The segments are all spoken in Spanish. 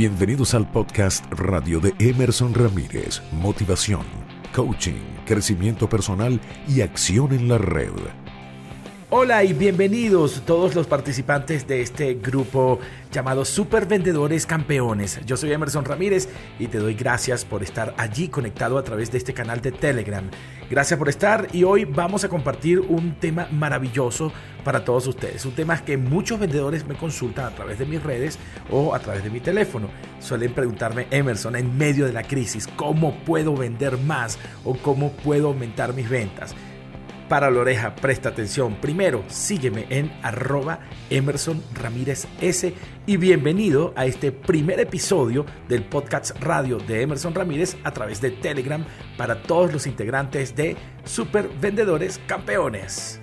Bienvenidos al podcast radio de Emerson Ramírez, motivación, coaching, crecimiento personal y acción en la red. Hola y bienvenidos todos los participantes de este grupo llamado Super Vendedores Campeones. Yo soy Emerson Ramírez y te doy gracias por estar allí conectado a través de este canal de Telegram. Gracias por estar y hoy vamos a compartir un tema maravilloso para todos ustedes. Un tema que muchos vendedores me consultan a través de mis redes o a través de mi teléfono. Suelen preguntarme, Emerson, en medio de la crisis, ¿cómo puedo vender más o cómo puedo aumentar mis ventas? Para la oreja, presta atención. Primero, sígueme en arroba Emerson Ramírez S y bienvenido a este primer episodio del podcast radio de Emerson Ramírez a través de Telegram para todos los integrantes de Super Vendedores Campeones.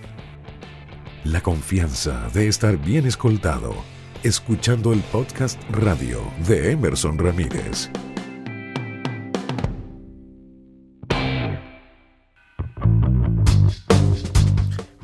La confianza de estar bien escoltado, escuchando el podcast radio de Emerson Ramírez.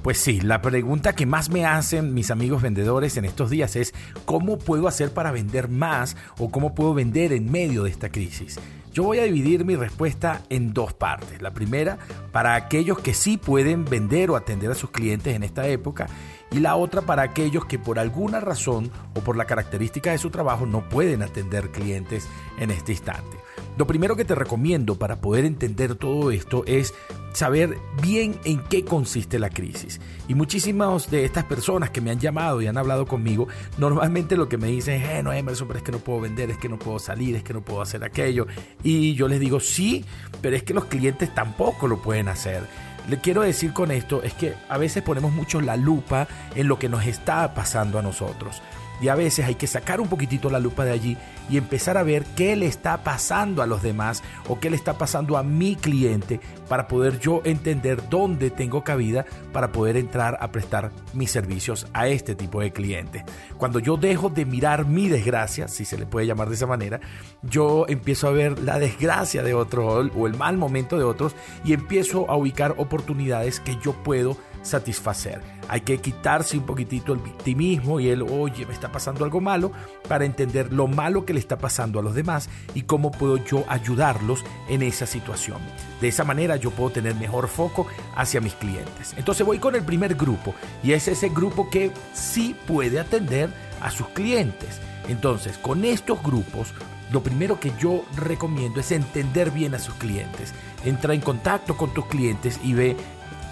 Pues sí, la pregunta que más me hacen mis amigos vendedores en estos días es ¿cómo puedo hacer para vender más o cómo puedo vender en medio de esta crisis? Yo voy a dividir mi respuesta en dos partes. La primera, para aquellos que sí pueden vender o atender a sus clientes en esta época y la otra para aquellos que por alguna razón o por la característica de su trabajo no pueden atender clientes en este instante. Lo primero que te recomiendo para poder entender todo esto es saber bien en qué consiste la crisis. Y muchísimas de estas personas que me han llamado y han hablado conmigo, normalmente lo que me dicen es, eh, no, Emerson, pero es que no puedo vender, es que no puedo salir, es que no puedo hacer aquello. Y yo les digo, sí, pero es que los clientes tampoco lo pueden hacer. Le quiero decir con esto es que a veces ponemos mucho la lupa en lo que nos está pasando a nosotros. Y a veces hay que sacar un poquitito la lupa de allí y empezar a ver qué le está pasando a los demás o qué le está pasando a mi cliente para poder yo entender dónde tengo cabida para poder entrar a prestar mis servicios a este tipo de clientes. Cuando yo dejo de mirar mi desgracia, si se le puede llamar de esa manera, yo empiezo a ver la desgracia de otros o el mal momento de otros y empiezo a ubicar oportunidades que yo puedo satisfacer. Hay que quitarse un poquitito el victimismo y el, oye, me está pasando algo malo, para entender lo malo que le está pasando a los demás y cómo puedo yo ayudarlos en esa situación. De esa manera yo puedo tener mejor foco hacia mis clientes. Entonces voy con el primer grupo y es ese grupo que sí puede atender a sus clientes. Entonces, con estos grupos lo primero que yo recomiendo es entender bien a sus clientes. Entra en contacto con tus clientes y ve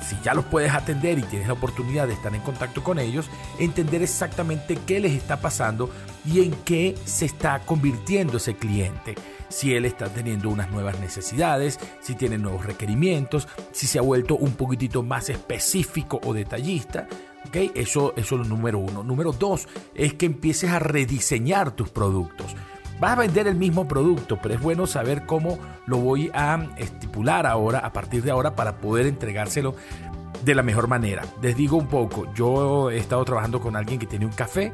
si ya los puedes atender y tienes la oportunidad de estar en contacto con ellos, entender exactamente qué les está pasando y en qué se está convirtiendo ese cliente. Si él está teniendo unas nuevas necesidades, si tiene nuevos requerimientos, si se ha vuelto un poquitito más específico o detallista. ¿okay? Eso, eso es lo número uno. Número dos es que empieces a rediseñar tus productos. Vas a vender el mismo producto, pero es bueno saber cómo lo voy a estipular ahora, a partir de ahora, para poder entregárselo de la mejor manera. Les digo un poco, yo he estado trabajando con alguien que tiene un café.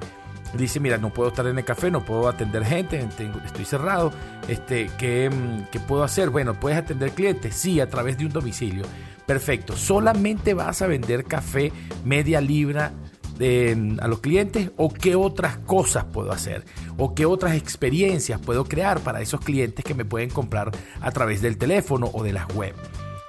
Dice, mira, no puedo estar en el café, no puedo atender gente, estoy cerrado. Este, ¿qué, ¿Qué puedo hacer? Bueno, ¿puedes atender clientes? Sí, a través de un domicilio. Perfecto. Solamente vas a vender café media libra a los clientes o qué otras cosas puedo hacer o qué otras experiencias puedo crear para esos clientes que me pueden comprar a través del teléfono o de las web.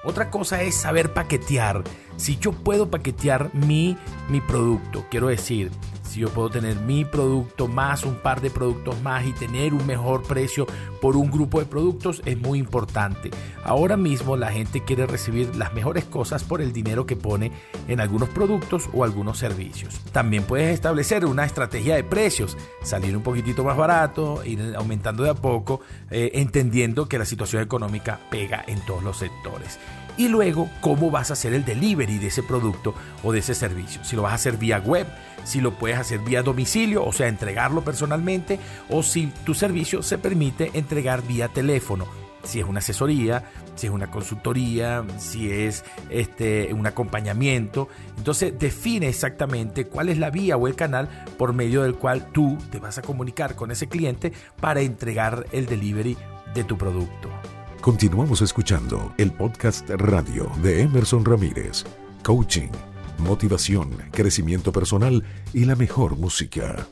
Otra cosa es saber paquetear. Si yo puedo paquetear mi, mi producto, quiero decir, si yo puedo tener mi producto más un par de productos más y tener un mejor precio por un grupo de productos es muy importante. Ahora mismo la gente quiere recibir las mejores cosas por el dinero que pone en algunos productos o algunos servicios. También puedes establecer una estrategia de precios, salir un poquitito más barato, ir aumentando de a poco, eh, entendiendo que la situación económica pega en todos los sectores y luego cómo vas a hacer el delivery de ese producto o de ese servicio. Si lo vas a hacer vía web, si lo puedes hacer vía domicilio, o sea, entregarlo personalmente, o si tu servicio se permite entregar vía teléfono. Si es una asesoría, si es una consultoría, si es este, un acompañamiento. Entonces define exactamente cuál es la vía o el canal por medio del cual tú te vas a comunicar con ese cliente para entregar el delivery de tu producto. Continuamos escuchando el podcast radio de Emerson Ramírez, Coaching, Motivación, Crecimiento Personal y la mejor música.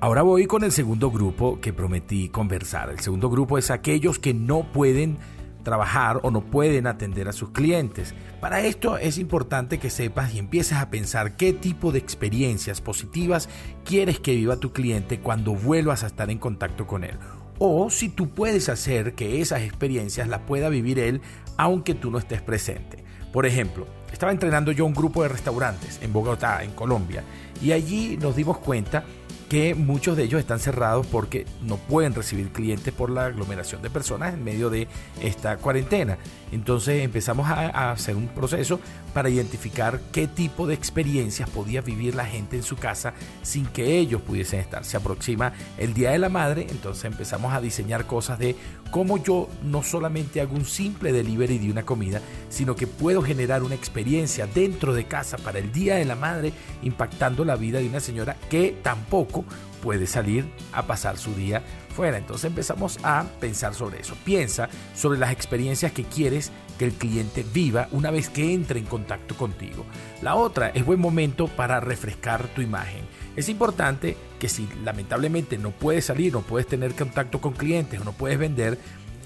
Ahora voy con el segundo grupo que prometí conversar. El segundo grupo es aquellos que no pueden trabajar o no pueden atender a sus clientes. Para esto es importante que sepas y empieces a pensar qué tipo de experiencias positivas quieres que viva tu cliente cuando vuelvas a estar en contacto con él. O si tú puedes hacer que esas experiencias las pueda vivir él aunque tú no estés presente. Por ejemplo, estaba entrenando yo un grupo de restaurantes en Bogotá, en Colombia, y allí nos dimos cuenta que muchos de ellos están cerrados porque no pueden recibir clientes por la aglomeración de personas en medio de esta cuarentena. Entonces empezamos a, hacer un proceso para identificar qué tipo de experiencias podía vivir la gente en su casa sin que ellos pudiesen estar. Se aproxima el Día de la Madre, entonces empezamos a diseñar cosas de cómo yo no solamente hago un simple delivery de una comida, sino que puedo generar una experiencia dentro de casa para el Día de la Madre, impactando la vida de una señora que tampoco puede salir a pasar su día fuera. Entonces empezamos a pensar sobre eso. Piensa sobre las experiencias que quieres que el cliente viva una vez que entre en contacto contigo. La otra es buen momento para refrescar tu imagen. Es importante que si lamentablemente no puedes salir, no puedes tener contacto con clientes o no puedes vender,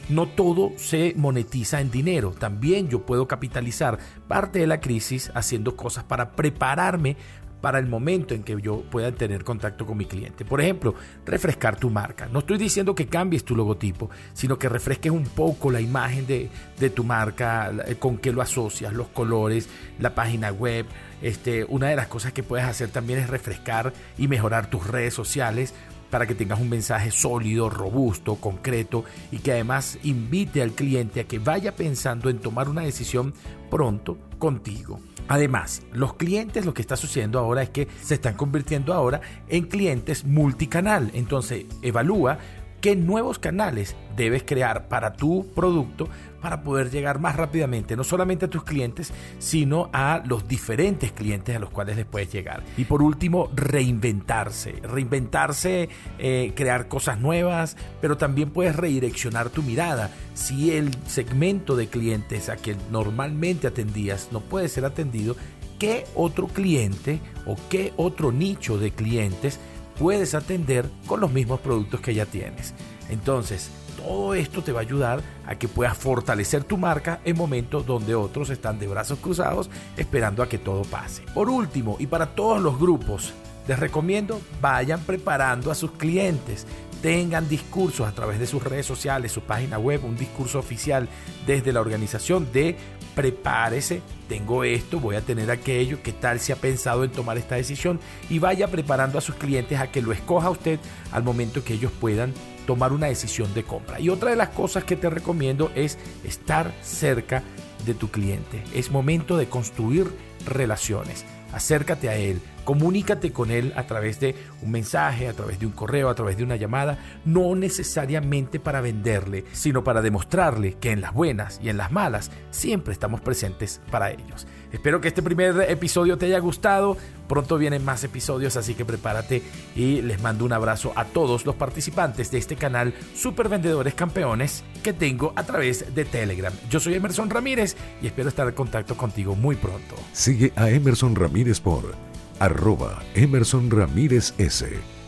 no todo se monetiza en dinero. También yo puedo capitalizar parte de la crisis haciendo cosas para prepararme para el momento en que yo pueda tener contacto con mi cliente. Por ejemplo, refrescar tu marca. No estoy diciendo que cambies tu logotipo, sino que refresques un poco la imagen de, tu marca, con qué lo asocias, los colores, la página web. Este, una de las cosas que puedes hacer también es refrescar y mejorar tus redes sociales para que tengas un mensaje sólido, robusto, concreto y que además invite al cliente a que vaya pensando en tomar una decisión pronto contigo. Además, los clientes, lo que está sucediendo ahora es que se están convirtiendo ahora en clientes multicanal. Entonces, evalúa qué nuevos canales debes crear para tu producto para poder llegar más rápidamente, no solamente a tus clientes, sino a los diferentes clientes a los cuales les puedes llegar. Y por último, reinventarse. Reinventarse, eh, crear cosas nuevas, pero también puedes redireccionar tu mirada. Si el segmento de clientes a que normalmente atendías no puede ser atendido, ¿qué otro cliente o qué otro nicho de clientes puedes atender con los mismos productos que ya tienes? Entonces, todo esto te va a ayudar a que puedas fortalecer tu marca en momentos donde otros están de brazos cruzados esperando a que todo pase. Por último, y para todos los grupos, les recomiendo vayan preparando a sus clientes. Tengan discursos a través de sus redes sociales, su página web, un discurso oficial desde la organización de prepárese, tengo esto, voy a tener aquello, qué tal si ha pensado en tomar esta decisión y vaya preparando a sus clientes a que lo escoja usted al momento que ellos puedan tomar una decisión de compra. Y otra de las cosas que te recomiendo es estar cerca de tu cliente. Es momento de construir relaciones. Acércate a él, comunícate con él a través de un mensaje, a través de un correo, a través de una llamada, no necesariamente para venderle, sino para demostrarle que en las buenas y en las malas siempre estamos presentes para ellos. Espero que este primer episodio te haya gustado. Pronto vienen más episodios, así que prepárate y les mando un abrazo a todos los participantes de este canal Super Vendedores Campeones que tengo a través de Telegram. Yo soy Emerson Ramírez y espero estar en contacto contigo muy pronto. Sigue a Emerson Ramírez por arroba Emerson Ramírez S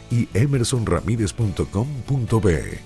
y emersonramírez.com.be.